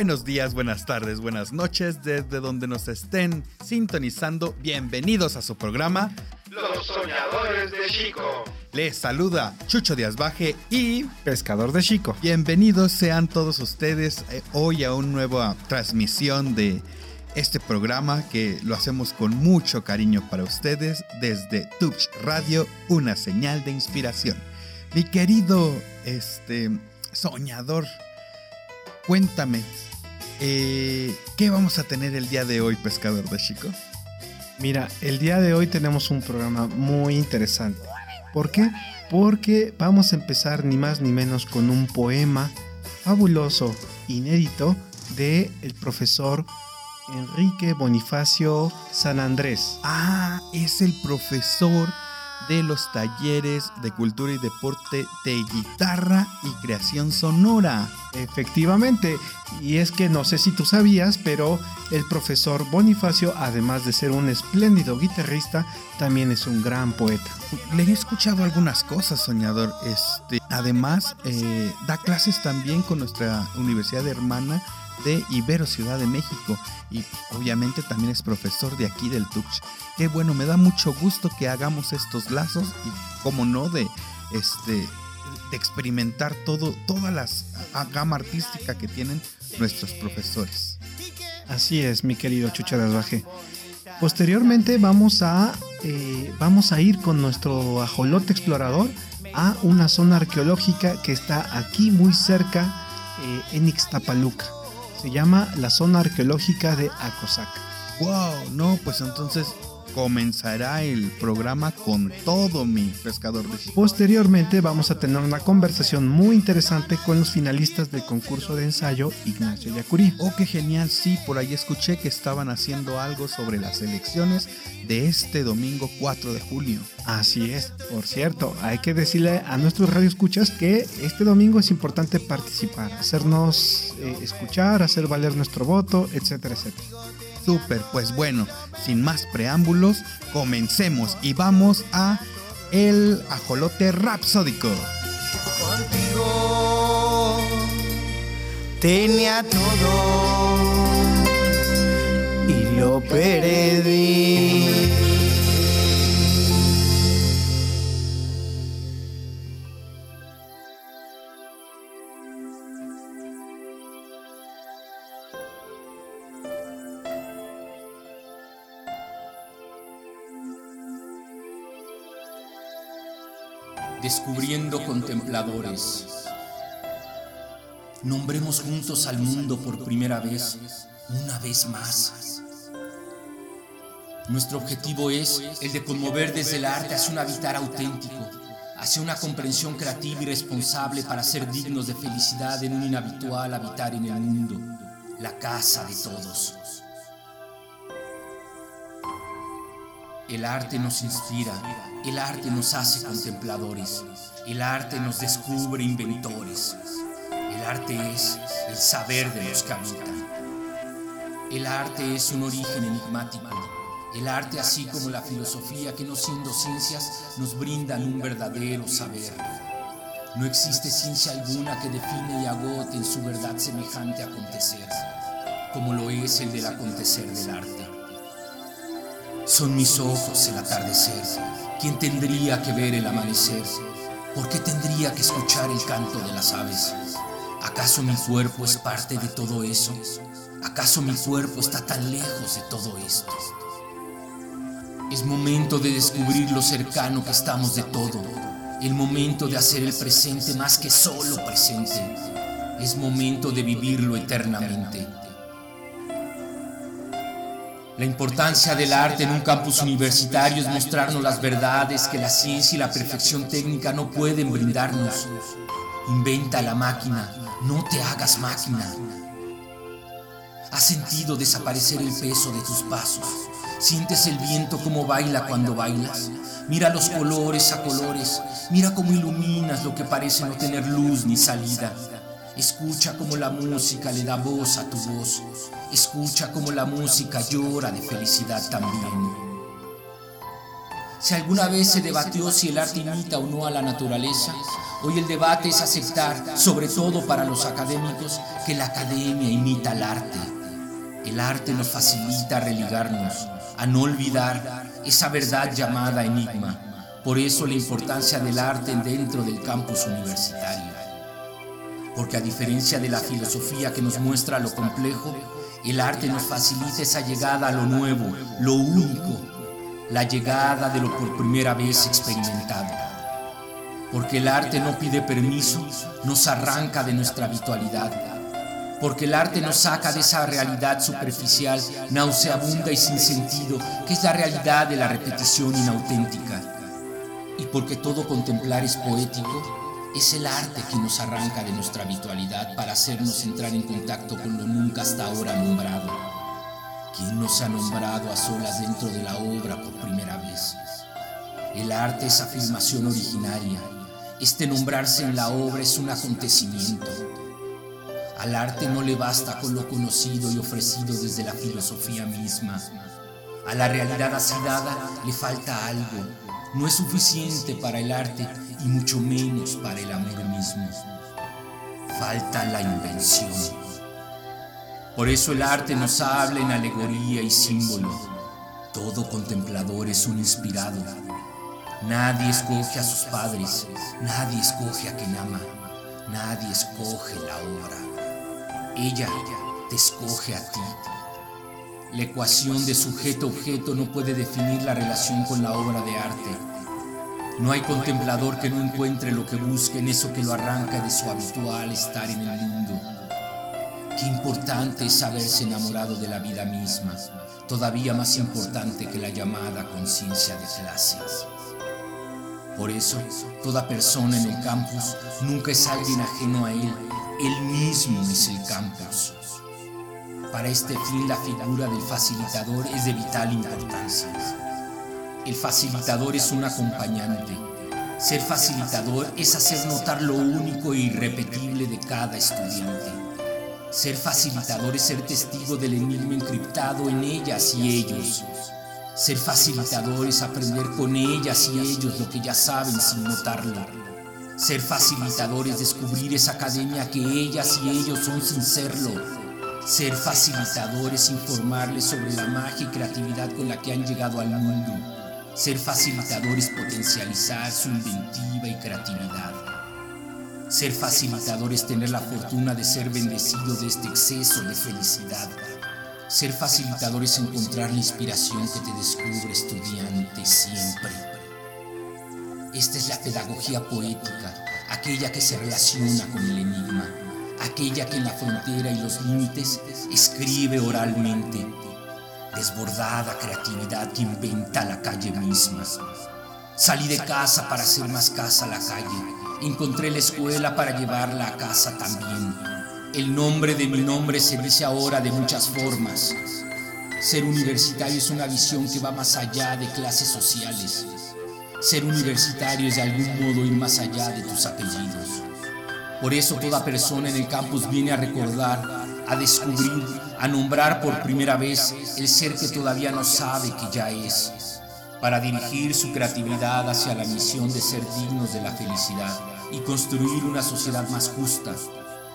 Buenos días, buenas tardes, buenas noches, desde donde nos estén sintonizando. Bienvenidos a su programa Los Soñadores de Chico. Les saluda Chucho Díaz Baje y Pescador de Chico. bienvenidos sean todos ustedes eh, hoy a una nueva transmisión de este programa que lo hacemos con mucho cariño para ustedes desde Touch Radio, una señal de inspiración. Mi querido este soñador, cuéntame, eh, ¿qué vamos a tener el día de hoy, pescador de Chico? Mira, el día de hoy tenemos un programa muy interesante. ¿Por qué? Porque vamos a empezar ni más ni menos con un poema fabuloso, inédito, de el profesor Enrique Bonifacio San Andrés. Ah, es el profesor de los talleres de cultura y deporte de guitarra y creación sonora. Efectivamente, y es que no sé si tú sabías, pero el profesor Bonifacio, además de ser un espléndido guitarrista, también es un gran poeta. Le he escuchado algunas cosas, soñador. Este, además, eh, da clases también con nuestra universidad hermana de Ibero Ciudad de México y obviamente también es profesor de aquí del Tuch. Qué bueno, me da mucho gusto que hagamos estos lazos y como no de este de experimentar todo toda la gama artística que tienen nuestros profesores. Así es, mi querido Chucha de Asbaje. Posteriormente vamos a, eh, vamos a ir con nuestro ajolote explorador a una zona arqueológica que está aquí muy cerca eh, en Ixtapaluca. Se llama la zona arqueológica de Acosaca. Wow, no, pues entonces comenzará el programa con todo mi pescador de. Posteriormente vamos a tener una conversación muy interesante con los finalistas del concurso de ensayo Ignacio Yacurí. Oh, qué genial, sí, por ahí escuché que estaban haciendo algo sobre las elecciones de este domingo 4 de julio. Así es, por cierto, hay que decirle a nuestros radioescuchas que este domingo es importante participar, hacernos eh, escuchar, hacer valer nuestro voto, etcétera, etcétera. Súper, pues bueno, sin más preámbulos, comencemos y vamos a el ajolote rapsódico. Contigo tenía todo y lo perdí. Descubriendo contempladores. Nombremos juntos al mundo por primera vez, una vez más. Nuestro objetivo es el de conmover desde el arte hacia un habitar auténtico, hacia una comprensión creativa y responsable para ser dignos de felicidad en un inhabitual habitar en el mundo, la casa de todos. El arte nos inspira, el arte nos hace contempladores, el arte nos descubre inventores. El arte es el saber de los que habitan. El arte es un origen enigmático. El arte, así como la filosofía, que no siendo ciencias, nos brindan un verdadero saber. No existe ciencia alguna que define y agote en su verdad semejante acontecer, como lo es el del acontecer del arte. Son mis ojos el atardecer. ¿Quién tendría que ver el amanecer? ¿Por qué tendría que escuchar el canto de las aves? ¿Acaso mi cuerpo es parte de todo eso? ¿Acaso mi cuerpo está tan lejos de todo esto? Es momento de descubrir lo cercano que estamos de todo. El momento de hacer el presente más que solo presente. Es momento de vivirlo eternamente. La importancia del arte en un campus universitario es mostrarnos las verdades que la ciencia y la perfección técnica no pueden brindarnos. Inventa la máquina, no te hagas máquina. ¿Has sentido desaparecer el peso de tus pasos? ¿Sientes el viento como baila cuando bailas? Mira los colores a colores, mira cómo iluminas lo que parece no tener luz ni salida. Escucha cómo la música le da voz a tu voz. Escucha cómo la música llora de felicidad también. Si alguna vez se debatió si el arte imita o no a la naturaleza, hoy el debate es aceptar, sobre todo para los académicos, que la academia imita al arte. El arte nos facilita religarnos, a no olvidar esa verdad llamada enigma. Por eso la importancia del arte dentro del campus universitario. Porque a diferencia de la filosofía que nos muestra lo complejo, el arte nos facilita esa llegada a lo nuevo, lo único, la llegada de lo por primera vez experimentado. Porque el arte no pide permiso, nos arranca de nuestra habitualidad. Porque el arte nos saca de esa realidad superficial, nauseabunda y sin sentido, que es la realidad de la repetición inauténtica. Y porque todo contemplar es poético, es el arte que nos arranca de nuestra habitualidad para hacernos entrar en contacto con lo nunca hasta ahora nombrado. ¿Quién nos ha nombrado a solas dentro de la obra por primera vez? El arte es afirmación originaria. Este nombrarse en la obra es un acontecimiento. Al arte no le basta con lo conocido y ofrecido desde la filosofía misma. A la realidad así dada le falta algo. No es suficiente para el arte y mucho menos para el amor mismo. Falta la invención. Por eso el arte nos habla en alegoría y símbolo. Todo contemplador es un inspirado. Nadie escoge a sus padres, nadie escoge a quien ama, nadie escoge la obra. Ella te escoge a ti. La ecuación de sujeto-objeto no puede definir la relación con la obra de arte no hay contemplador que no encuentre lo que busque en eso que lo arranca de su habitual estar en el mundo. Qué importante es haberse enamorado de la vida misma, todavía más importante que la llamada conciencia de clases. Por eso, toda persona en el campus nunca es alguien ajeno a él, él mismo es el campus. Para este fin, la figura del facilitador es de vital importancia. El facilitador es un acompañante. Ser facilitador es hacer notar lo único e irrepetible de cada estudiante. Ser facilitador es ser testigo del enigma encriptado en ellas y ellos. Ser facilitador es aprender con ellas y ellos lo que ya saben sin notarlo. Ser facilitador es descubrir esa academia que ellas y ellos son sin serlo. Ser facilitador es informarles sobre la magia y creatividad con la que han llegado al mundo. Ser facilitador es potencializar su inventiva y creatividad. Ser facilitador es tener la fortuna de ser bendecido de este exceso de felicidad. Ser facilitador es encontrar la inspiración que te descubre estudiante siempre. Esta es la pedagogía poética, aquella que se relaciona con el enigma, aquella que en la frontera y los límites escribe oralmente desbordada creatividad que inventa la calle misma. Salí de casa para hacer más casa la calle. Encontré la escuela para llevarla a casa también. El nombre de mi nombre se dice ahora de muchas formas. Ser universitario es una visión que va más allá de clases sociales. Ser universitario es de algún modo ir más allá de tus apellidos. Por eso toda persona en el campus viene a recordar, a descubrir a nombrar por primera vez el ser que todavía no sabe que ya es, para dirigir su creatividad hacia la misión de ser dignos de la felicidad y construir una sociedad más justa,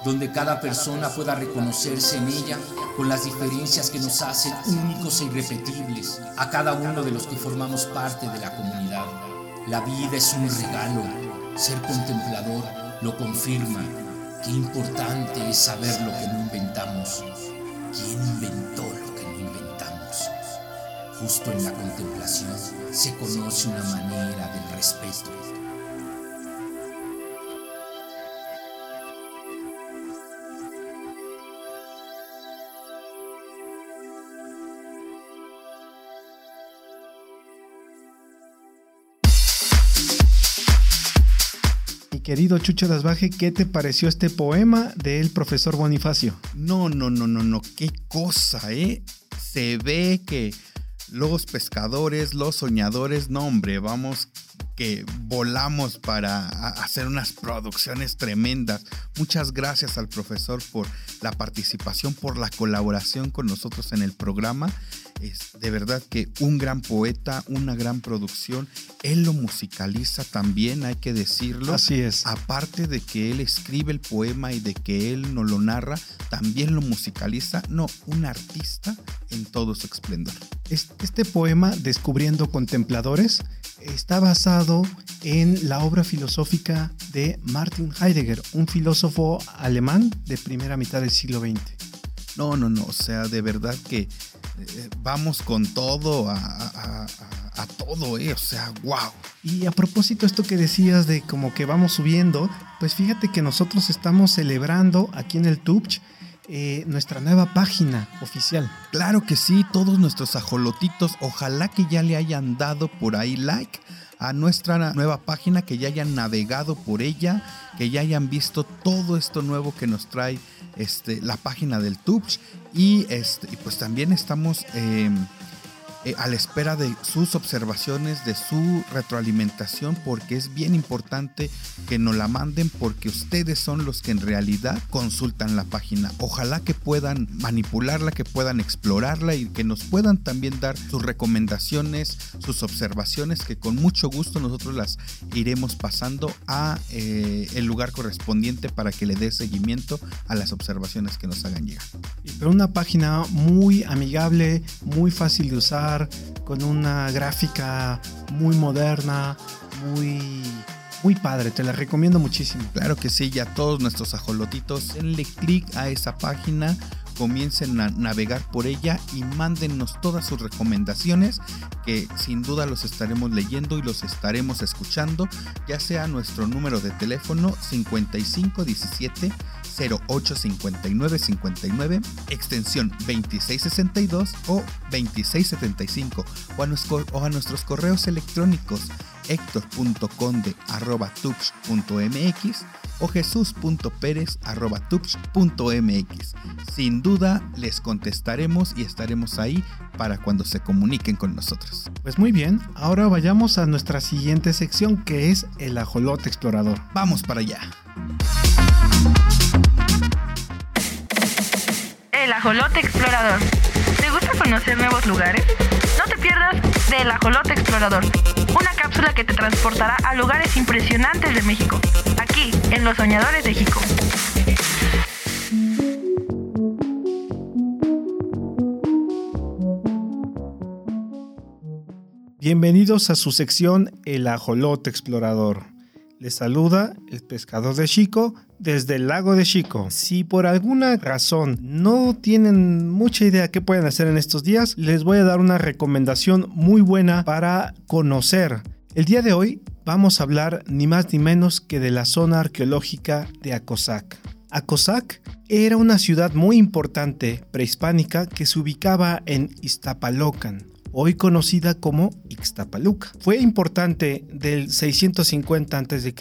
donde cada persona pueda reconocerse en ella con las diferencias que nos hacen únicos e irrepetibles a cada uno de los que formamos parte de la comunidad. La vida es un regalo, ser contemplador lo confirma. Qué importante es saber lo que no inventamos. ¿Quién inventó lo que no inventamos? Justo en la contemplación se conoce una manera del respeto. Querido Chucho Dasbaje, ¿qué te pareció este poema del profesor Bonifacio? No, no, no, no, no, qué cosa, ¿eh? Se ve que los pescadores, los soñadores, no, hombre, vamos que volamos para hacer unas producciones tremendas. Muchas gracias al profesor por la participación, por la colaboración con nosotros en el programa. Es de verdad que un gran poeta, una gran producción. Él lo musicaliza también, hay que decirlo. Así es. Aparte de que él escribe el poema y de que él no lo narra, también lo musicaliza. No, un artista en todo su esplendor. Este poema, Descubriendo Contempladores, está basado en la obra filosófica de Martin Heidegger, un filósofo alemán de primera mitad del siglo XX. No, no, no, o sea, de verdad que eh, vamos con todo a, todo, eh, o sea, wow. Y a propósito esto que decías de como que vamos subiendo, pues fíjate que nosotros estamos celebrando aquí en el Tupch eh, nuestra nueva página oficial. Claro que sí, todos nuestros ajolotitos, ojalá que ya le hayan dado por ahí like a nuestra nueva página, que ya hayan navegado por ella, que ya hayan visto todo esto nuevo que nos trae este, la página del Tubes y, este, y pues también estamos... Em, eh, a la espera de sus observaciones, de su retroalimentación, porque es bien importante que nos la manden porque ustedes son los que en realidad consultan la página. Ojalá que puedan manipularla, que puedan explorarla y que nos puedan también dar sus recomendaciones, sus observaciones, que con mucho gusto nosotros las iremos pasando a eh, el lugar correspondiente para que le dé seguimiento a las observaciones que nos hagan llegar. Pero una página muy amigable, muy fácil de usar con una gráfica muy moderna, muy, muy padre. Te la recomiendo muchísimo. Claro que sí, ya todos nuestros ajolotitos, denle clic a esa página comiencen a navegar por ella y mándennos todas sus recomendaciones que sin duda los estaremos leyendo y los estaremos escuchando, ya sea nuestro número de teléfono 5517 085959, extensión 2662 o 2675 o a, o a nuestros correos electrónicos hector.conde.tux.mx o jesús.pérez.tux.mx. Sin duda les contestaremos y estaremos ahí para cuando se comuniquen con nosotros. Pues muy bien, ahora vayamos a nuestra siguiente sección que es el ajolote explorador. Vamos para allá. El ajolote explorador. ¿Te gusta conocer nuevos lugares? No te pierdas del ajolote explorador, una cápsula que te transportará a lugares impresionantes de México, aquí en Los Soñadores de Jico. Bienvenidos a su sección El ajolote explorador. Les saluda el pescador de Chico desde el lago de Chico. Si por alguna razón no tienen mucha idea qué pueden hacer en estos días, les voy a dar una recomendación muy buena para conocer. El día de hoy vamos a hablar ni más ni menos que de la zona arqueológica de Acosac. Acosac era una ciudad muy importante prehispánica que se ubicaba en Iztapalocan, hoy conocida como Ixtapaluca. Fue importante del 650 a.C.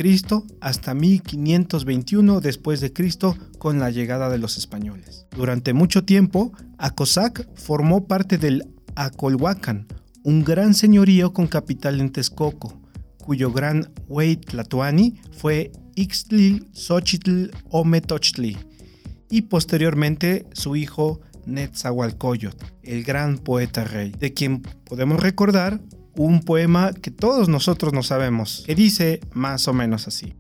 hasta 1521 después de Cristo con la llegada de los españoles. Durante mucho tiempo, Acosac formó parte del Acolhuacan, un gran señorío con capital en Texcoco, cuyo gran Huey Tlatoani fue Ixtlil Xochitl Ometochtli y posteriormente su hijo Netzahualcoyot, el gran poeta rey, de quien podemos recordar un poema que todos nosotros no sabemos, que dice más o menos así.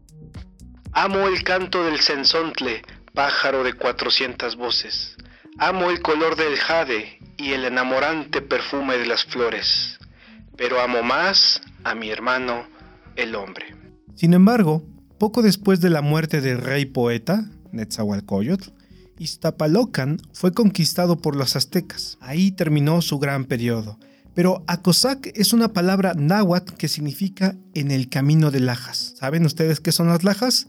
Amo el canto del censontle, pájaro de cuatrocientas voces. Amo el color del jade y el enamorante perfume de las flores. Pero amo más a mi hermano, el hombre. Sin embargo, poco después de la muerte del rey poeta, Netzahualcoyotl, Iztapalocan fue conquistado por los aztecas. Ahí terminó su gran periodo. Pero Acosac es una palabra náhuatl que significa en el camino de lajas. ¿Saben ustedes qué son las lajas?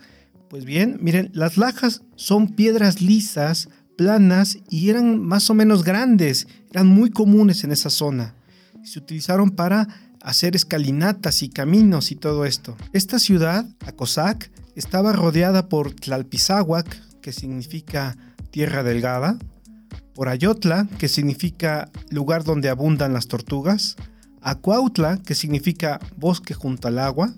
Pues bien, miren, las lajas son piedras lisas, planas y eran más o menos grandes, eran muy comunes en esa zona. Se utilizaron para hacer escalinatas y caminos y todo esto. Esta ciudad, Acosac, estaba rodeada por Tlalpizahuac, que significa tierra delgada, por Ayotla, que significa lugar donde abundan las tortugas, Acuautla, que significa bosque junto al agua,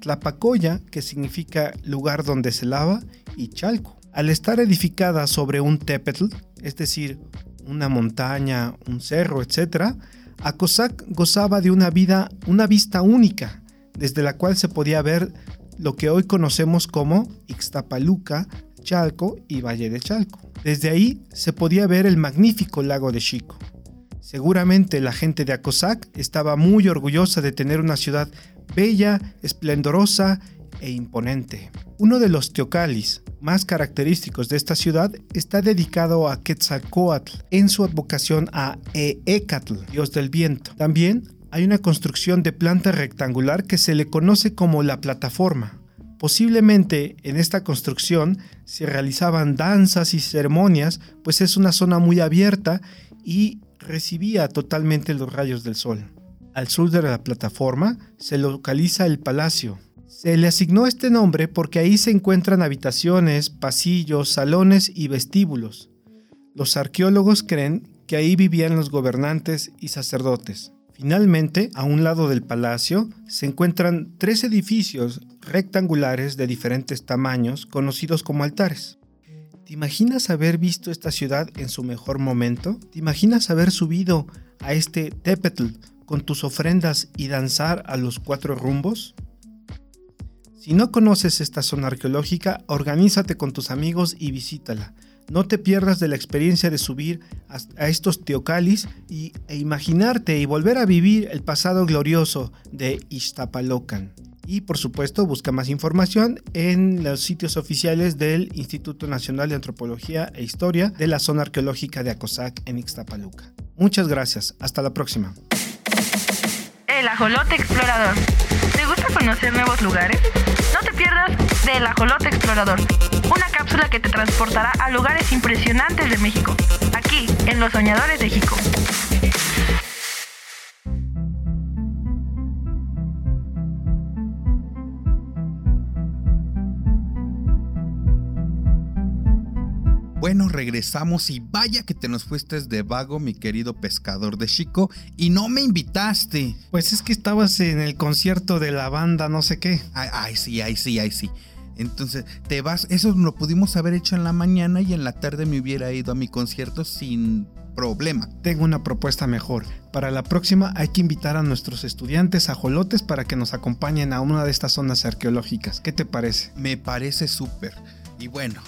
Tlapacoya, que significa lugar donde se lava, y Chalco. Al estar edificada sobre un tepetl, es decir, una montaña, un cerro, etc., Acosac gozaba de una vida, una vista única, desde la cual se podía ver lo que hoy conocemos como Ixtapaluca, Chalco y Valle de Chalco. Desde ahí se podía ver el magnífico lago de Chico. Seguramente la gente de Acosac estaba muy orgullosa de tener una ciudad bella, esplendorosa e imponente. Uno de los teocalis más característicos de esta ciudad está dedicado a Quetzalcoatl en su advocación a Eecatl, dios del viento. También hay una construcción de planta rectangular que se le conoce como la plataforma. Posiblemente en esta construcción se realizaban danzas y ceremonias, pues es una zona muy abierta y recibía totalmente los rayos del sol. Al sur de la plataforma se localiza el palacio. Se le asignó este nombre porque ahí se encuentran habitaciones, pasillos, salones y vestíbulos. Los arqueólogos creen que ahí vivían los gobernantes y sacerdotes. Finalmente, a un lado del palacio se encuentran tres edificios rectangulares de diferentes tamaños conocidos como altares. ¿Te imaginas haber visto esta ciudad en su mejor momento? ¿Te imaginas haber subido a este Tepetl con tus ofrendas y danzar a los cuatro rumbos? Si no conoces esta zona arqueológica, organízate con tus amigos y visítala. No te pierdas de la experiencia de subir a estos teocalis y, e imaginarte y volver a vivir el pasado glorioso de Iztapalocan. Y por supuesto, busca más información en los sitios oficiales del Instituto Nacional de Antropología e Historia de la zona arqueológica de Acosac en Ixtapaluca. Muchas gracias, hasta la próxima. El Ajolote Explorador. ¿Te gusta conocer nuevos lugares? No te pierdas del Ajolote Explorador, una cápsula que te transportará a lugares impresionantes de México, aquí en Los Soñadores de Jico. Bueno, regresamos y vaya que te nos fuiste de vago, mi querido pescador de Chico, y no me invitaste. Pues es que estabas en el concierto de la banda, no sé qué. Ay, ay sí, ay, sí, ay, sí. Entonces, te vas, eso lo pudimos haber hecho en la mañana y en la tarde me hubiera ido a mi concierto sin problema. Tengo una propuesta mejor. Para la próxima hay que invitar a nuestros estudiantes ajolotes para que nos acompañen a una de estas zonas arqueológicas. ¿Qué te parece? Me parece súper. Y bueno,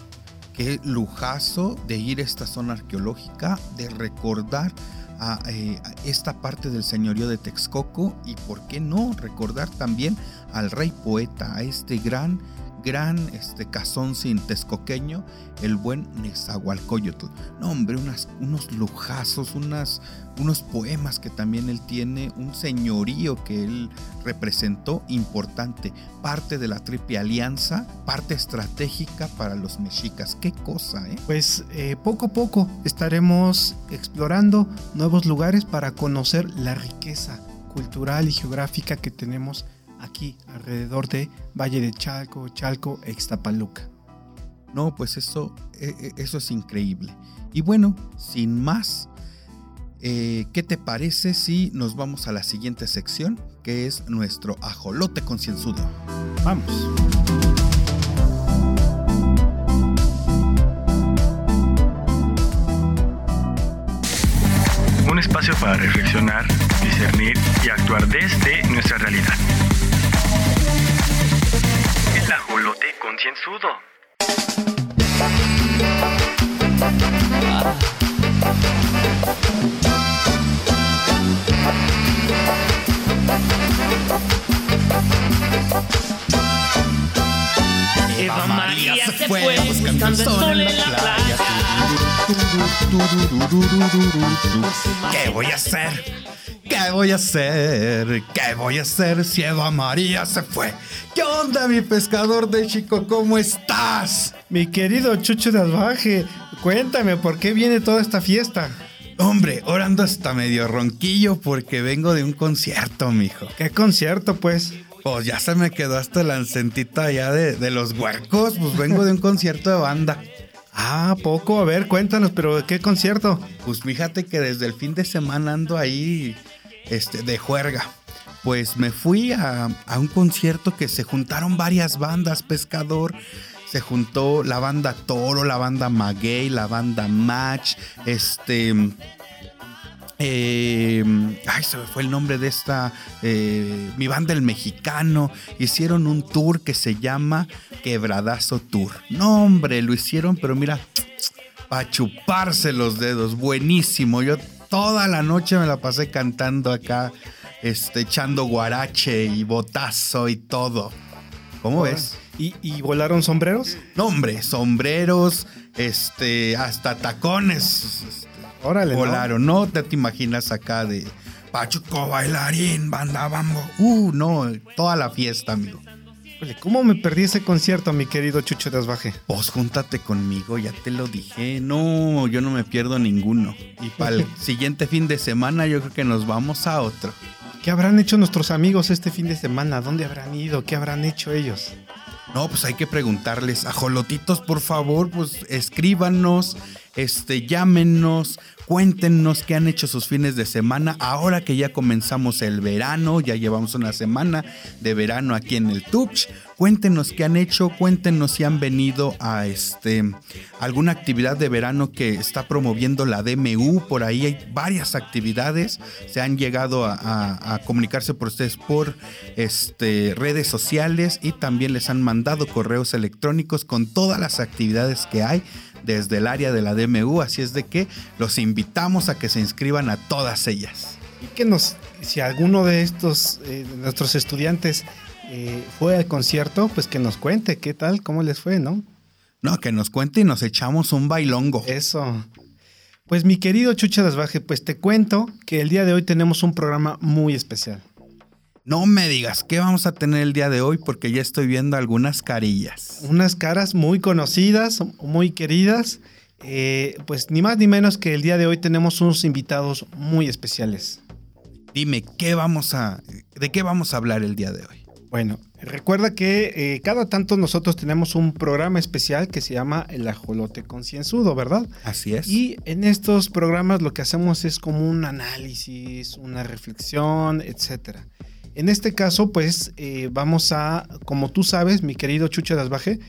qué lujazo de ir a esta zona arqueológica, de recordar a, eh, a esta parte del señorío de Texcoco y por qué no recordar también al rey poeta, a este gran gran este, cazón sin texcoqueño, el buen Nezahualcóyotl. No, hombre, unas, unos lujazos, unas, unos poemas que también él tiene, un señorío que él representó importante, parte de la Triple Alianza, parte estratégica para los mexicas. Qué cosa, ¿eh? Pues eh, poco a poco estaremos explorando nuevos lugares para conocer la riqueza cultural y geográfica que tenemos aquí alrededor de Valle de Chalco, Chalco, Extapaluca. No, pues eso, eh, eso es increíble. Y bueno, sin más, eh, ¿qué te parece si nos vamos a la siguiente sección, que es nuestro ajolote concienzudo? Vamos. Un espacio para reflexionar, discernir y actuar desde nuestra realidad. El ajolote concienzudo. Eva María se fue buscando el sol en la playa. ¿Qué voy a hacer? ¿Qué voy a hacer? ¿Qué voy a hacer si Eva María se fue? ¿Qué onda, mi pescador de chico? ¿Cómo estás? Mi querido Chucho de Albaje, cuéntame por qué viene toda esta fiesta. Hombre, ahora ando hasta medio ronquillo porque vengo de un concierto, mijo. ¿Qué concierto, pues? Pues ya se me quedó hasta la encentita ya de, de los huercos. Pues vengo de un concierto de banda. Ah, poco, a ver, cuéntanos, pero ¿qué concierto? Pues fíjate que desde el fin de semana ando ahí este, de juerga. Pues me fui a, a un concierto que se juntaron varias bandas, pescador. se juntó la banda Toro, la banda Maguey, la banda Match, este... eh, ay, se me fue el nombre de esta. eh, mi banda El Mexicano. Hicieron un tour que se llama Quebradazo Tour. No, hombre, lo hicieron, pero mira, para chuparse los dedos. Buenísimo. Yo toda la noche me la pasé cantando acá, este, echando guarache y botazo y todo. ¿Cómo ves? ¿Y, y volaron sombreros? No, hombre, sombreros, este, hasta tacones. este, Órale, ¿no? volaron. No te, te imaginas acá de Pachuco bailarín, banda bambo. Uh, no, toda la fiesta, amigo. Híjole, ¿Cómo me perdí ese concierto, mi querido Chucho Desbaje? Pues júntate conmigo, ya te lo dije. No, yo no me pierdo ninguno. Y para el siguiente fin de semana yo creo que nos vamos a otro. ¿Qué habrán hecho nuestros amigos este fin de semana? ¿Dónde habrán ido? ¿Qué habrán hecho ellos? No, pues hay que preguntarles. Ajolotitos, por favor, pues escríbanos, este, llámenos, cuéntenos qué han hecho sus fines de semana. Ahora que ya comenzamos el verano, ya llevamos una semana de verano aquí en el Tuch. Cuéntenos qué han hecho, cuéntenos si han venido a este alguna actividad de verano que está promoviendo la DMU. Por ahí hay varias actividades. Se han llegado a, a- comunicarse por ustedes por este, redes sociales y también les han mandado correos electrónicos con todas las actividades que hay desde el área de la DMU. Así es de que los invitamos a que se inscriban a todas ellas. Y que nos, si alguno de estos, eh, nuestros estudiantes eh, fue al concierto, pues que nos cuente qué tal, cómo les fue, ¿no? No, que nos cuente y nos echamos un bailongo. Eso. Pues mi querido Chucha Desbaje, pues te cuento que el día de hoy tenemos un programa muy especial. No me digas qué vamos a tener el día de hoy porque ya estoy viendo algunas carillas. Unas caras muy conocidas, muy queridas. eh, pues ni más ni menos que el día de hoy tenemos unos invitados muy especiales. Dime, ¿qué vamos a, ¿de qué vamos a hablar el día de hoy? Bueno, recuerda que eh, cada tanto nosotros tenemos un programa especial que se llama El Ajolote Concienzudo, ¿verdad? Así es. Y en estos programas lo que hacemos es como un análisis, una reflexión, etcétera. En este caso, pues eh, vamos a, como tú sabes, mi querido Chucho Dasbaje,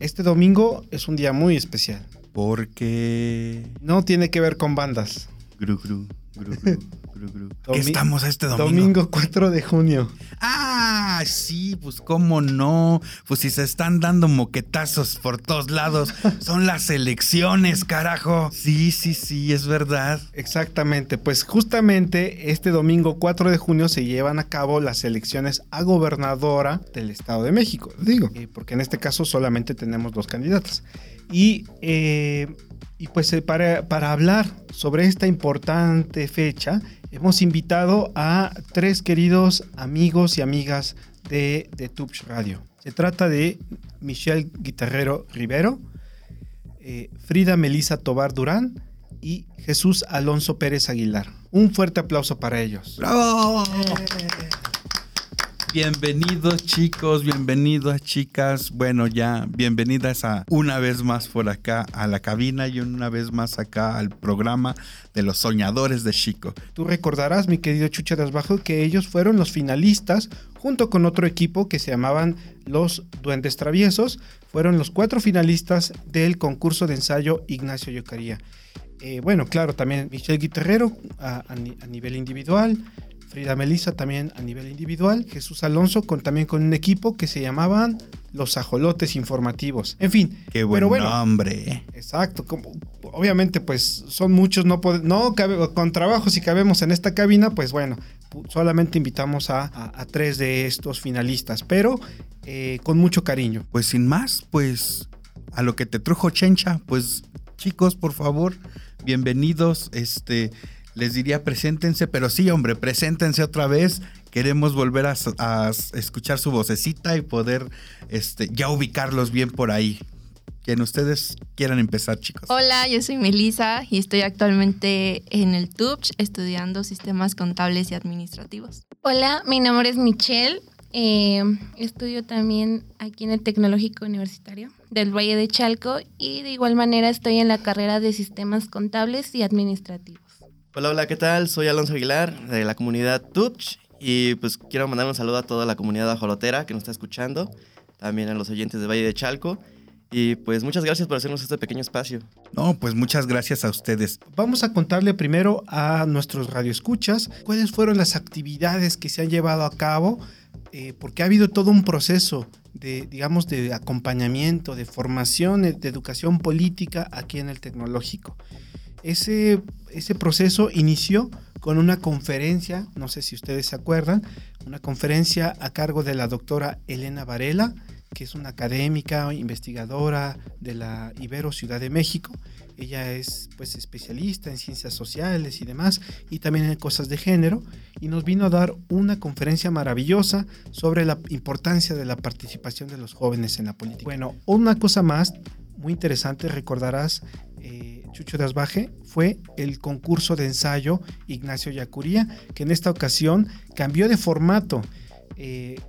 este domingo es un día muy especial. Porque... No tiene que ver con bandas. Gru, gru, gru, gru, gru, gru. ¿Qué estamos este domingo? Domingo 4 de junio. Ah, sí, pues cómo no. Pues si se están dando moquetazos por todos lados, son las elecciones, carajo. Sí, sí, sí, es verdad. Exactamente, pues justamente este domingo 4 de junio se llevan a cabo las elecciones a gobernadora del Estado de México, digo, porque en este caso solamente tenemos dos candidatas. Y, eh, y pues eh, para, para hablar sobre esta importante fecha, hemos invitado a tres queridos amigos y amigas de, de Tubes Radio. Se trata de Michelle Guitarrero Rivero, eh, Frida Melisa Tobar Durán y Jesús Alonso Pérez Aguilar. Un fuerte aplauso para ellos. ¡Bravo! Bienvenidos chicos, bienvenidas chicas. Bueno, ya bienvenidas a una vez más por acá a la cabina y una vez más acá al programa de los soñadores de Chico. Tú recordarás, mi querido Chucha Bajo, que ellos fueron los finalistas junto con otro equipo que se llamaban los Duendes Traviesos. Fueron los cuatro finalistas del concurso de ensayo Ignacio Yocaría. Eh, bueno, claro, también Michelle Guitarrero a, a ni- a nivel individual. Frida Melissa también a nivel individual, Jesús Alonso con, también con un equipo que se llamaban los ajolotes informativos. En fin, Qué buen pero bueno, nombre. Exacto, como, obviamente pues son muchos, no, pode- no cabe- con trabajo si cabemos en esta cabina, pues bueno, solamente invitamos a, a- a tres de estos finalistas, pero eh, con mucho cariño. Pues sin más, pues a lo que te trujo Chencha, pues chicos, por favor, bienvenidos. Este, les diría preséntense, pero sí, hombre, preséntense otra vez. Queremos volver a, escuchar su vocecita y poder este, ya ubicarlos bien por ahí. Quien ustedes quieran empezar, chicos. Hola, yo soy Melissa y estoy actualmente en el TUPCH estudiando sistemas contables y administrativos. Hola, mi nombre es Michelle. eh, estudio también aquí en el Tecnológico Universitario del Valle de Chalco y de igual manera estoy en la carrera de sistemas contables y administrativos. Hola, hola, ¿qué tal? Soy Alonso Aguilar de la comunidad Tupch y pues quiero mandar un saludo a toda la comunidad ajolotera que nos está escuchando, también a los oyentes de Valle de Chalco Y pues muchas gracias por hacernos este pequeño espacio. No, pues muchas gracias a ustedes. Vamos a contarle primero a nuestros radioescuchas cuáles fueron las actividades que se han llevado a cabo, eh, porque ha habido todo un proceso de, digamos, de acompañamiento, de formación, de educación política aquí en el tecnológico. Ese, ese proceso inició con una conferencia, no sé si ustedes se acuerdan, una conferencia a cargo de la doctora Elena Varela, que es una académica, investigadora de la Ibero Ciudad de México. Ella es pues especialista en ciencias sociales y demás, y también en cosas de género, y nos vino a dar una conferencia maravillosa sobre la importancia de la participación de los jóvenes en la política. Bueno, una cosa más muy interesante, recordarás, eh, Chucho de fue el concurso de ensayo Ignacio Yacuría, que en esta ocasión cambió de formato. Eh,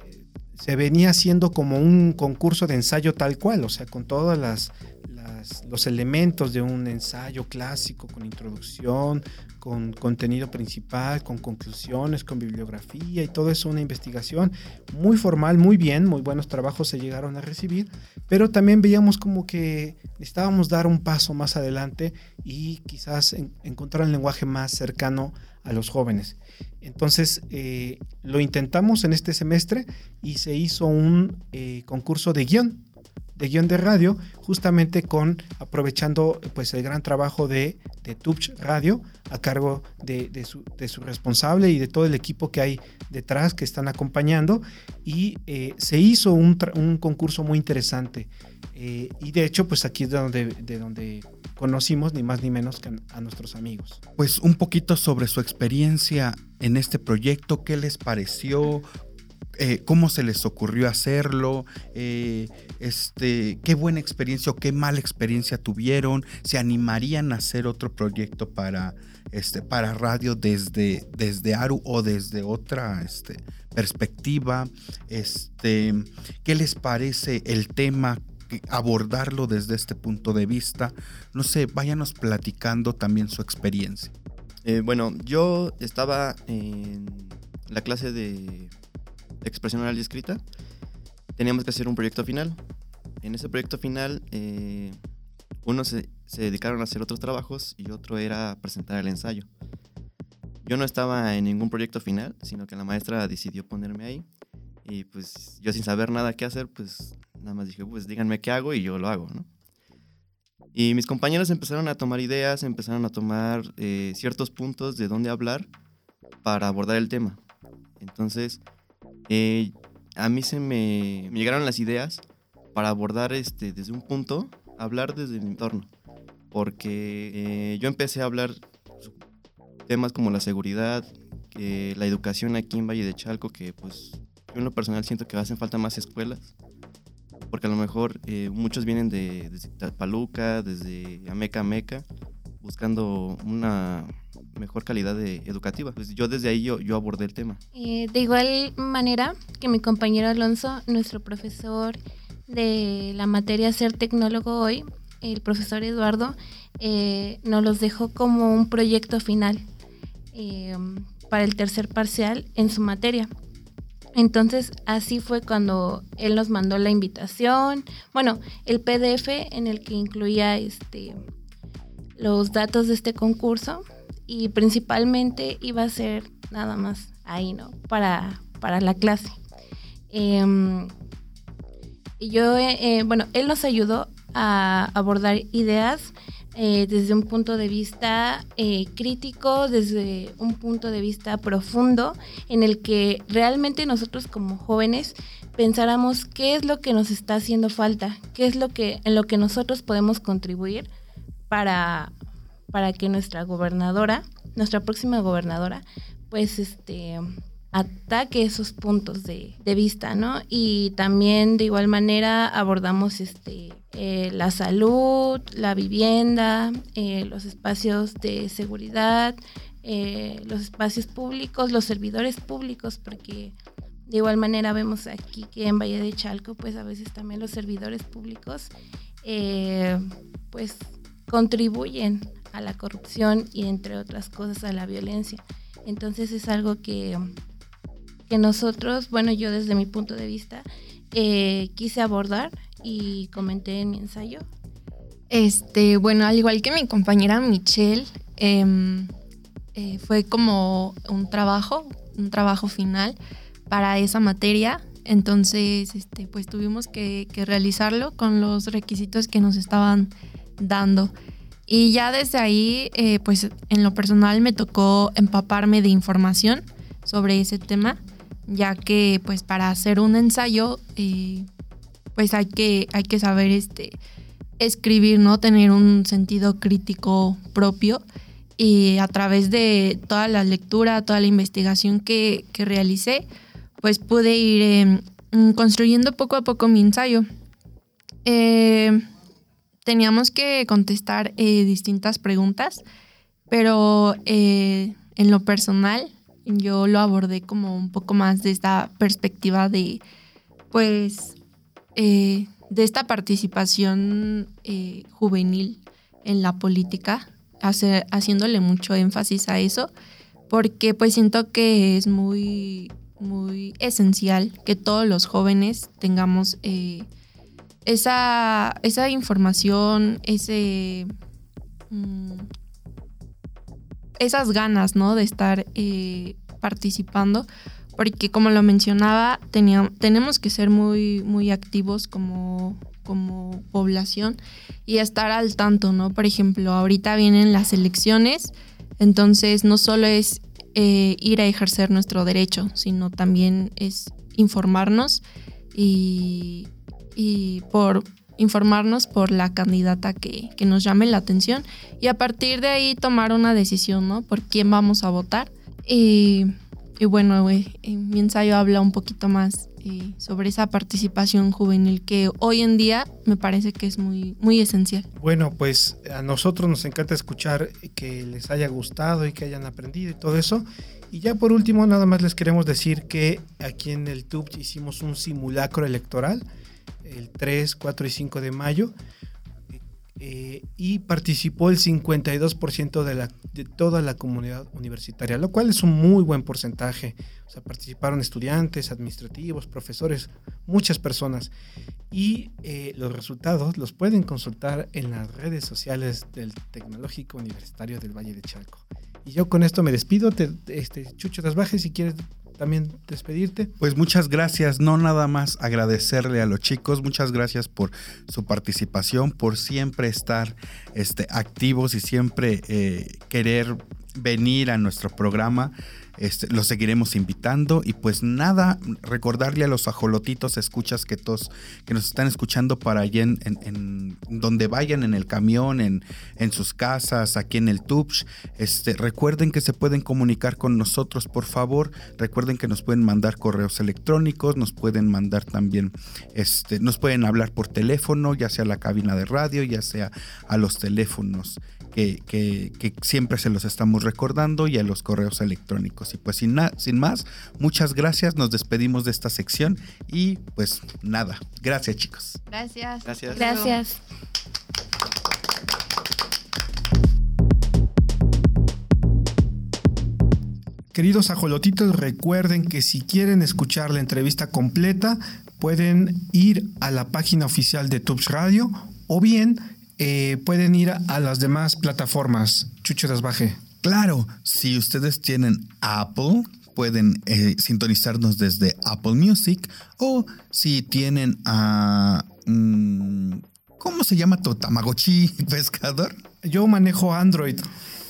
se venía haciendo como un concurso de ensayo tal cual, o sea, con todos las, los elementos de un ensayo clásico, con introducción, con contenido principal, con conclusiones, con bibliografía y todo eso, una investigación muy formal, muy bien, muy buenos trabajos se llegaron a recibir, pero también veíamos como que necesitábamos dar un paso más adelante y quizás encontrar un lenguaje más cercano a los jóvenes. Entonces eh, lo intentamos en este semestre y se hizo un eh, concurso de guion, de guion de radio, justamente con aprovechando pues el gran trabajo de, de Tubch Radio a cargo de, su, responsable y de todo el equipo que hay detrás que están acompañando. Y eh, se hizo un, un, concurso muy interesante. Y de hecho pues aquí es de donde, de donde conocimos ni más ni menos que a nuestros amigos. Pues un poquito sobre su experiencia en este proyecto, qué les pareció, eh, cómo se les ocurrió hacerlo, eh, este, qué buena experiencia o qué mala experiencia tuvieron, se animarían a hacer otro proyecto para, este, para radio desde, desde ARU o desde otra este, perspectiva, este, qué les parece el tema, abordarlo desde este punto de vista. No sé, váyanos platicando también su experiencia. Eh, bueno, yo estaba en la clase de expresión oral y escrita. Teníamos que hacer un proyecto final. En ese proyecto final, eh, unos se, se, dedicaron a hacer otros trabajos y otro era presentar el ensayo. Yo no estaba en ningún proyecto final, sino que la maestra decidió ponerme ahí. Y pues yo sin saber nada qué hacer, pues Nada más dije, pues díganme qué hago y yo lo hago, ¿no? Y mis compañeros empezaron a tomar ideas, empezaron a tomar eh, ciertos puntos de dónde hablar para abordar el tema. Entonces, eh, a mí se me, llegaron las ideas para abordar este, desde un punto, hablar desde mi entorno. Porque eh, yo empecé a hablar temas como la seguridad, la educación aquí en Valle de Chalco, que pues yo en lo personal siento que hacen falta más escuelas porque a lo mejor eh, muchos vienen de, desde desde Ameca Ameca, buscando una mejor calidad educativa. Pues yo desde ahí yo, yo abordé el tema. Eh, de igual manera que mi compañero Alonso, nuestro profesor de la materia Ser Tecnólogo hoy, el profesor Eduardo, eh, nos los dejó como un proyecto final para el tercer parcial en su materia. Entonces así fue cuando él nos mandó la invitación, bueno, el PDF en el que incluía este, los datos de este concurso y principalmente iba a ser nada más ahí, ¿no? Para, para la clase. Em, y yo, eh, eh, bueno, él nos ayudó a abordar ideas eh, desde un punto de vista eh, crítico, desde un punto de vista profundo, en el que realmente nosotros como jóvenes pensáramos qué es lo que nos está haciendo falta, qué es lo que en lo que nosotros podemos contribuir para, para que nuestra gobernadora, nuestra próxima gobernadora, pues este ataque esos puntos de, de, vista, ¿no? Y también de igual manera abordamos este eh, la salud, la vivienda, eh, los espacios de seguridad, eh, los espacios públicos, los servidores públicos, porque de igual manera vemos aquí que en Valle de Chalco, pues a veces también los servidores públicos, pues contribuyen a la corrupción y entre otras cosas a la violencia. Entonces es algo que, que nosotros, bueno, yo desde mi punto de vista, quise abordar y comenté en mi ensayo. Este, bueno, al igual que mi compañera Michelle, em, eh, fue como un trabajo, un trabajo final para esa materia. Entonces, este, pues tuvimos que realizarlo con los requisitos que nos estaban dando. Y ya desde ahí, eh, pues en lo personal me tocó empaparme de información sobre ese tema, ya que pues para hacer un ensayo, eh, pues hay que, hay que saber este, escribir, ¿no? Tener un sentido crítico propio. Y a través de toda la lectura, toda la investigación que, que realicé, pues pude ir em, construyendo poco a poco mi ensayo. Eh, teníamos que contestar eh, distintas preguntas, pero eh, en lo personal yo lo abordé como un poco más de esta perspectiva de, pues, eh, de esta participación juvenil en la política, haciéndole mucho énfasis a eso, porque pues siento que es muy, muy esencial que todos los jóvenes tengamos esa, esa información, ese, mm, esas ganas, ¿no? De estar eh, participando, porque como lo mencionaba, tenemos que ser muy, muy activos como, como población y estar al tanto, ¿no? Por ejemplo, ahorita vienen las elecciones, entonces no solo es eh, ir a ejercer nuestro derecho, sino también es informarnos y, y por informarnos por la candidata que, nos llame la atención y a partir de ahí tomar una decisión, ¿no? Por quién vamos a votar. Y, bueno, eh, mi ensayo habla un poquito más eh, sobre esa participación juvenil que hoy en día me parece que es muy, muy esencial. Bueno, pues a nosotros nos encanta escuchar que les haya gustado y que hayan aprendido y todo eso. Y ya por último, nada más les queremos decir que aquí en el TUB hicimos un simulacro electoral el 3, 4 y 5 de mayo. Eh, y participó el 52% de, la, de toda la comunidad universitaria, lo cual es un muy buen porcentaje. O sea, participaron estudiantes, administrativos, profesores, muchas personas. Y eh, los resultados los pueden consultar en las redes sociales del Tecnológico Universitario del Valle de Chalco. Y yo con esto me despido. Te, este, Chucho Bajes, si quieres también despedirte. Pues muchas gracias, no nada más agradecerle a los chicos, muchas gracias por su participación, por siempre estar este, activos y siempre eh, querer venir a nuestro programa. Este, los seguiremos invitando. Y pues nada, recordarle a los ajolotitos, escuchas que todos que nos están escuchando para allá en, donde vayan, en el camión, en, en sus casas, aquí en el TUPS, este, recuerden que se pueden comunicar con nosotros, por favor, recuerden que nos pueden mandar correos electrónicos, nos pueden mandar también, este, nos pueden hablar por teléfono, ya sea a la cabina de radio, ya sea a los teléfonos que, siempre se los estamos recordando y a los correos electrónicos. Y pues sin, sin más, muchas gracias, nos despedimos de esta sección y pues nada, gracias chicos. Gracias. Gracias. Gracias. Queridos ajolotitos, recuerden que si quieren escuchar la entrevista completa, pueden ir a la página oficial de Tubes Radio o bien eh, pueden ir a las demás plataformas. Chucho Baje. Claro, si ustedes tienen Apple, pueden eh, sintonizarnos desde Apple Music o si tienen a... Mm, ¿Cómo se llama tu Tamagotchi pescador? Yo manejo Android.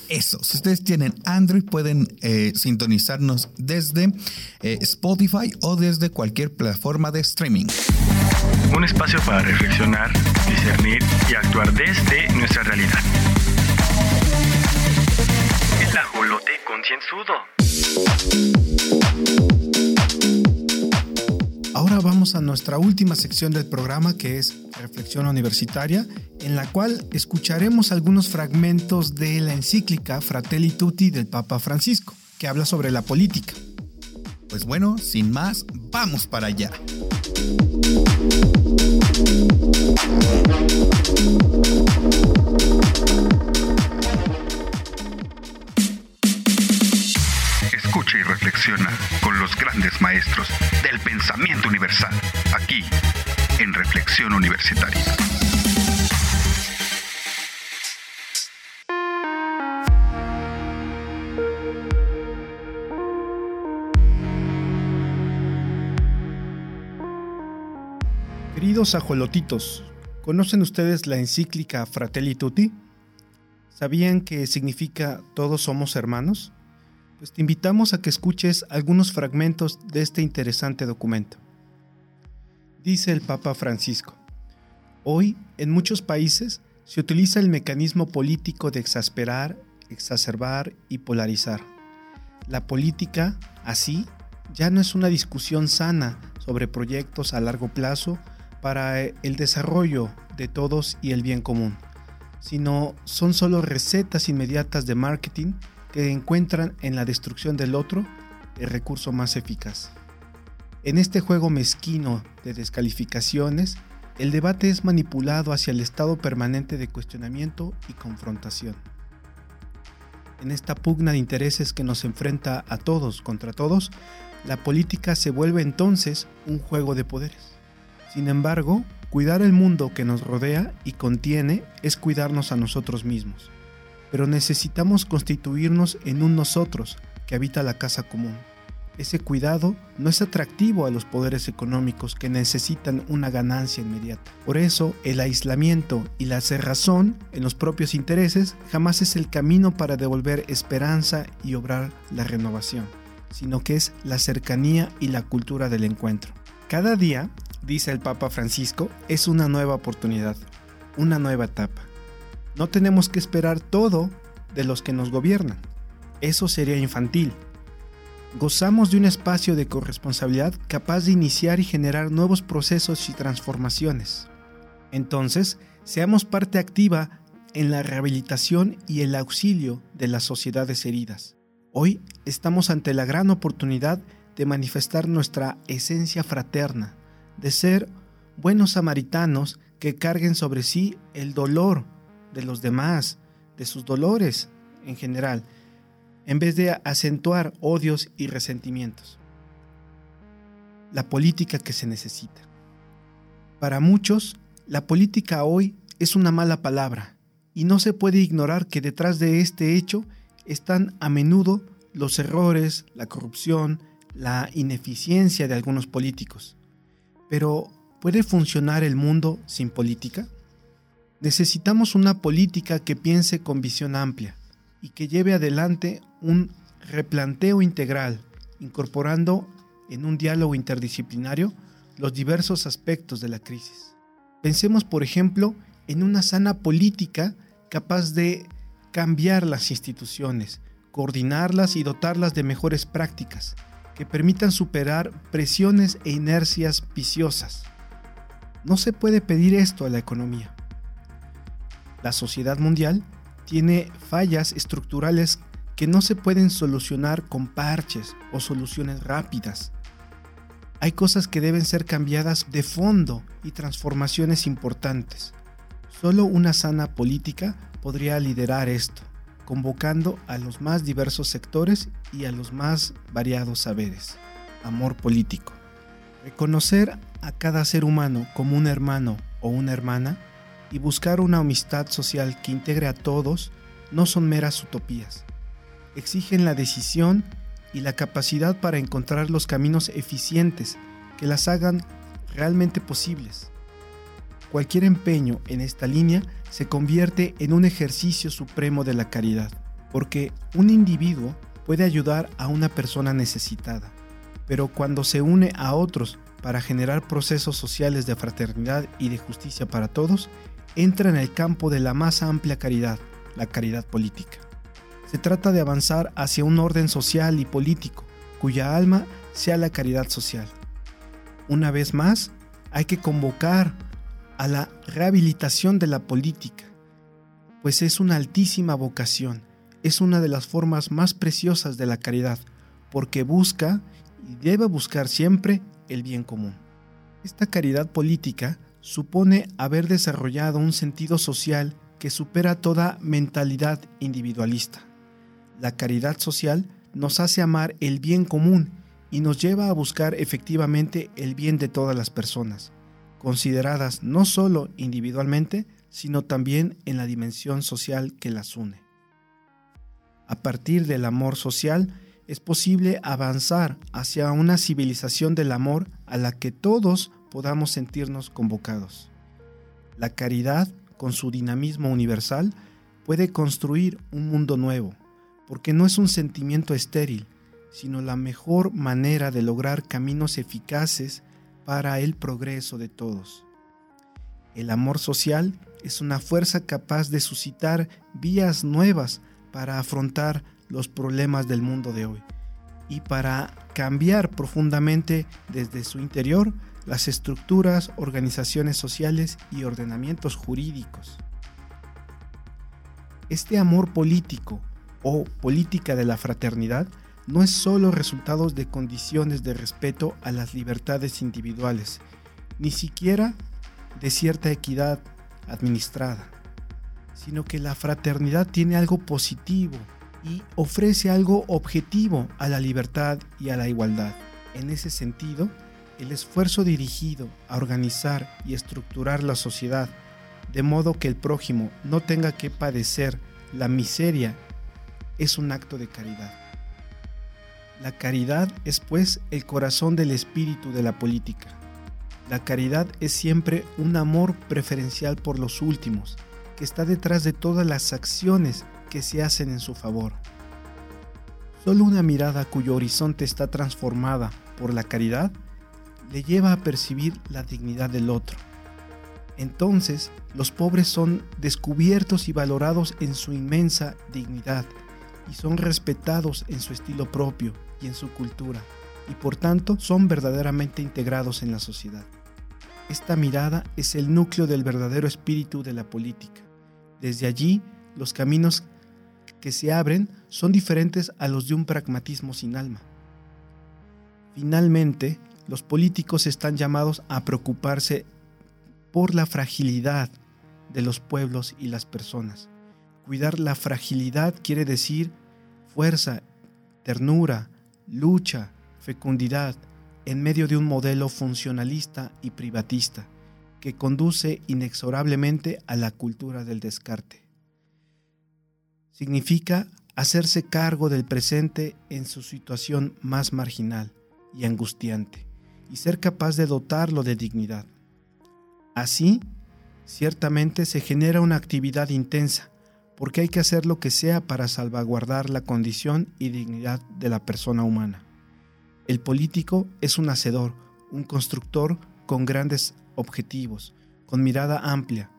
Eso, si ustedes tienen Android pueden eh, sintonizarnos desde Spotify o desde cualquier plataforma de streaming. Un espacio para reflexionar, discernir y actuar desde nuestra realidad. El ajolote concienzudo. Ahora vamos a nuestra última sección del programa que es Reflexión Universitaria, en la cual escucharemos algunos fragmentos de la encíclica Fratelli Tutti del Papa Francisco, que habla sobre la política. Pues bueno, sin más, vamos para allá. Escucha y reflexiona con los grandes maestros del pensamiento universal, aquí en Reflexión Universitaria. Queridos ajolotitos, ¿conocen ustedes la encíclica Fratelli Tutti? ¿Sabían que significa todos somos hermanos? Pues te invitamos a que escuches algunos fragmentos de este interesante documento. Dice el Papa Francisco, hoy en muchos países se utiliza el mecanismo político de exasperar, exacerbar y polarizar. La política, así, ya no es una discusión sana sobre proyectos a largo plazo para el desarrollo de todos y el bien común, sino son solo recetas inmediatas de marketing que encuentran en la destrucción del otro el recurso más eficaz. En este juego mezquino de descalificaciones, el debate es manipulado hacia el estado permanente de cuestionamiento y confrontación. En esta pugna de intereses que nos enfrenta a todos contra todos, la política se vuelve entonces un juego de poderes. Sin embargo, cuidar el mundo que nos rodea y contiene es cuidarnos a nosotros mismos. Pero necesitamos constituirnos en un nosotros que habita la casa común. Ese cuidado no es atractivo a los poderes económicos que necesitan una ganancia inmediata. Por eso, el aislamiento y la cerrazón en los propios intereses jamás es el camino para devolver esperanza y obrar la renovación, sino que es la cercanía y la cultura del encuentro. Cada día dice el Papa Francisco, es una nueva oportunidad, una nueva etapa. No tenemos que esperar todo de los que nos gobiernan. Eso sería infantil. Gozamos de un espacio de corresponsabilidad capaz de iniciar y generar nuevos procesos y transformaciones. Entonces, seamos parte activa en la rehabilitación y el auxilio de las sociedades heridas. Hoy estamos ante la gran oportunidad de manifestar nuestra esencia fraterna, de ser buenos samaritanos que carguen sobre sí el dolor de los demás, de sus dolores en general, en vez de acentuar odios y resentimientos. La política que se necesita. Para muchos, la política hoy es una mala palabra y no se puede ignorar que detrás de este hecho están a menudo los errores, la corrupción, la ineficiencia de algunos políticos. Pero, ¿puede funcionar el mundo sin política? Necesitamos una política que piense con visión amplia y que lleve adelante un replanteo integral, incorporando en un diálogo interdisciplinario los diversos aspectos de la crisis. Pensemos, por ejemplo, en una sana política capaz de cambiar las instituciones, coordinarlas y dotarlas de mejores prácticas, que permitan superar presiones e inercias viciosas. No se puede pedir esto a la economía. La sociedad mundial tiene fallas estructurales que no se pueden solucionar con parches o soluciones rápidas. Hay cosas que deben ser cambiadas de fondo y transformaciones importantes. Solo una sana política podría liderar esto convocando a los más diversos sectores y a los más variados saberes. Amor político. Reconocer a cada ser humano como un hermano o una hermana y buscar una amistad social que integre a todos no son meras utopías. Exigen la decisión y la capacidad para encontrar los caminos eficientes que las hagan realmente posibles. Cualquier empeño en esta línea se convierte en un ejercicio supremo de la caridad, porque un individuo puede ayudar a una persona necesitada, pero cuando se une a otros para generar procesos sociales de fraternidad y de justicia para todos, entra en el campo de la más amplia caridad, la caridad política. Se trata de avanzar hacia un orden social y político, cuya alma sea la caridad social. Una vez más, hay que convocar a la rehabilitación de la política, pues es una altísima vocación, es una de las formas más preciosas de la caridad, porque busca y debe buscar siempre el bien común. Esta caridad política supone haber desarrollado un sentido social que supera toda mentalidad individualista. La caridad social nos hace amar el bien común y nos lleva a buscar efectivamente el bien de todas las personas consideradas no solo individualmente, sino también en la dimensión social que las une. A partir del amor social es posible avanzar hacia una civilización del amor a la que todos podamos sentirnos convocados. La caridad, con su dinamismo universal, puede construir un mundo nuevo, porque no es un sentimiento estéril, sino la mejor manera de lograr caminos eficaces para el progreso de todos. El amor social es una fuerza capaz de suscitar vías nuevas para afrontar los problemas del mundo de hoy y para cambiar profundamente desde su interior las estructuras, organizaciones sociales y ordenamientos jurídicos. Este amor político o política de la fraternidad no es solo resultado de condiciones de respeto a las libertades individuales, ni siquiera de cierta equidad administrada, sino que la fraternidad tiene algo positivo y ofrece algo objetivo a la libertad y a la igualdad. En ese sentido, el esfuerzo dirigido a organizar y estructurar la sociedad de modo que el prójimo no tenga que padecer la miseria es un acto de caridad. La caridad es pues el corazón del espíritu de la política. La caridad es siempre un amor preferencial por los últimos, que está detrás de todas las acciones que se hacen en su favor. Solo una mirada cuyo horizonte está transformada por la caridad le lleva a percibir la dignidad del otro. Entonces, los pobres son descubiertos y valorados en su inmensa dignidad y son respetados en su estilo propio y en su cultura, y por tanto son verdaderamente integrados en la sociedad. Esta mirada es el núcleo del verdadero espíritu de la política. Desde allí, los caminos que se abren son diferentes a los de un pragmatismo sin alma. Finalmente, los políticos están llamados a preocuparse por la fragilidad de los pueblos y las personas. Cuidar la fragilidad quiere decir fuerza, ternura, lucha, fecundidad, en medio de un modelo funcionalista y privatista que conduce inexorablemente a la cultura del descarte. Significa hacerse cargo del presente en su situación más marginal y angustiante y ser capaz de dotarlo de dignidad. Así, ciertamente se genera una actividad intensa, porque hay que hacer lo que sea para salvaguardar la condición y dignidad de la persona humana. El político es un hacedor, un constructor con grandes objetivos, con mirada amplia,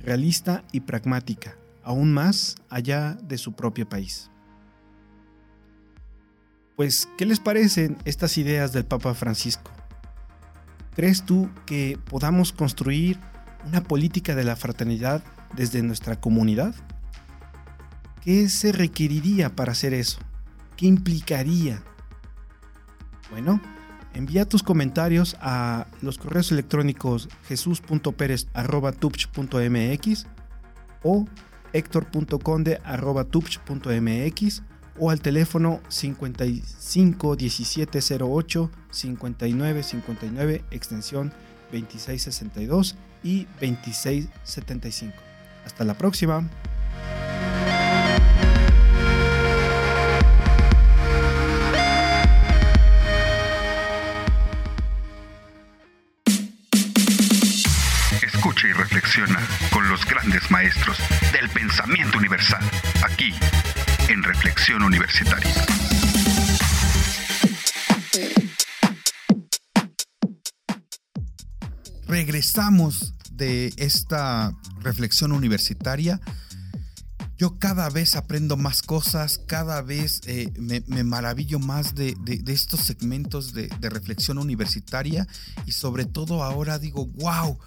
realista y pragmática, aún más allá de su propio país. Pues, ¿qué les parecen estas ideas del Papa Francisco? ¿Crees tú que podamos construir una política de la fraternidad desde nuestra comunidad? ¿Qué se requeriría para hacer eso? ¿Qué implicaría? Bueno, envía tus comentarios a los correos electrónicos jesus.perez.tupch.mx o hector.conde.tupch.mx o al teléfono 55 17 08 59 59 extensión 2662 y 2675. Hasta la próxima. Grandes maestros del pensamiento universal, aquí en Reflexión Universitaria. Regresamos de esta reflexión universitaria. Yo cada vez aprendo más cosas, cada vez eh, me, maravillo más de, estos segmentos de, de, reflexión universitaria y sobre todo ahora digo, wow,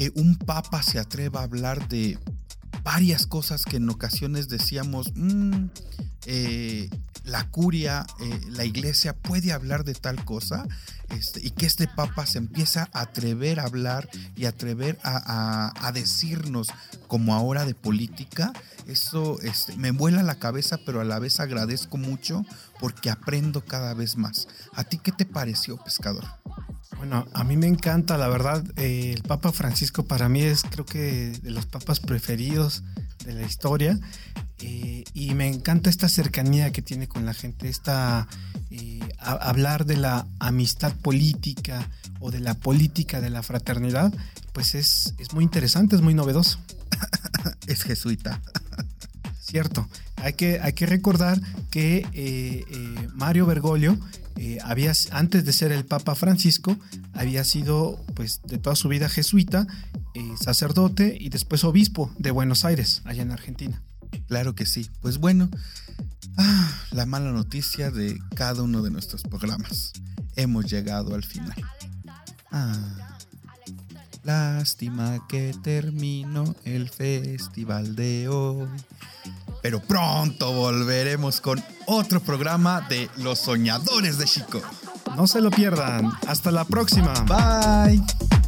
que un papa se atreva a hablar de varias cosas que en ocasiones decíamos, mm, eh, la curia, eh, la iglesia puede hablar de tal cosa, este, y que este papa se empieza a atrever a hablar y atrever a, decirnos como ahora de política, eso este, me vuela la cabeza, pero a la vez agradezco mucho porque aprendo cada vez más. ¿A ti qué te pareció, pescador? Bueno, a mí me encanta, la verdad, eh, el Papa Francisco para mí es creo que de los papas preferidos de la historia eh, y me encanta esta cercanía que tiene con la gente, esta eh, a- hablar de la amistad política o de la política de la fraternidad, pues es, es muy interesante, es muy novedoso. es jesuita. Cierto. Hay que, hay que recordar que eh, eh, Mario Bergoglio, eh, había, antes de ser el Papa Francisco, había sido pues de toda su vida jesuita, sacerdote y después obispo de Buenos Aires, allá en Argentina. Claro que sí. Pues bueno, ah, la mala noticia de cada uno de nuestros programas. Hemos llegado al final. Ah, lástima que terminó el festival de hoy. Pero pronto volveremos con otro programa de Los Soñadores de Chico. No se lo pierdan. Hasta la próxima. Bye.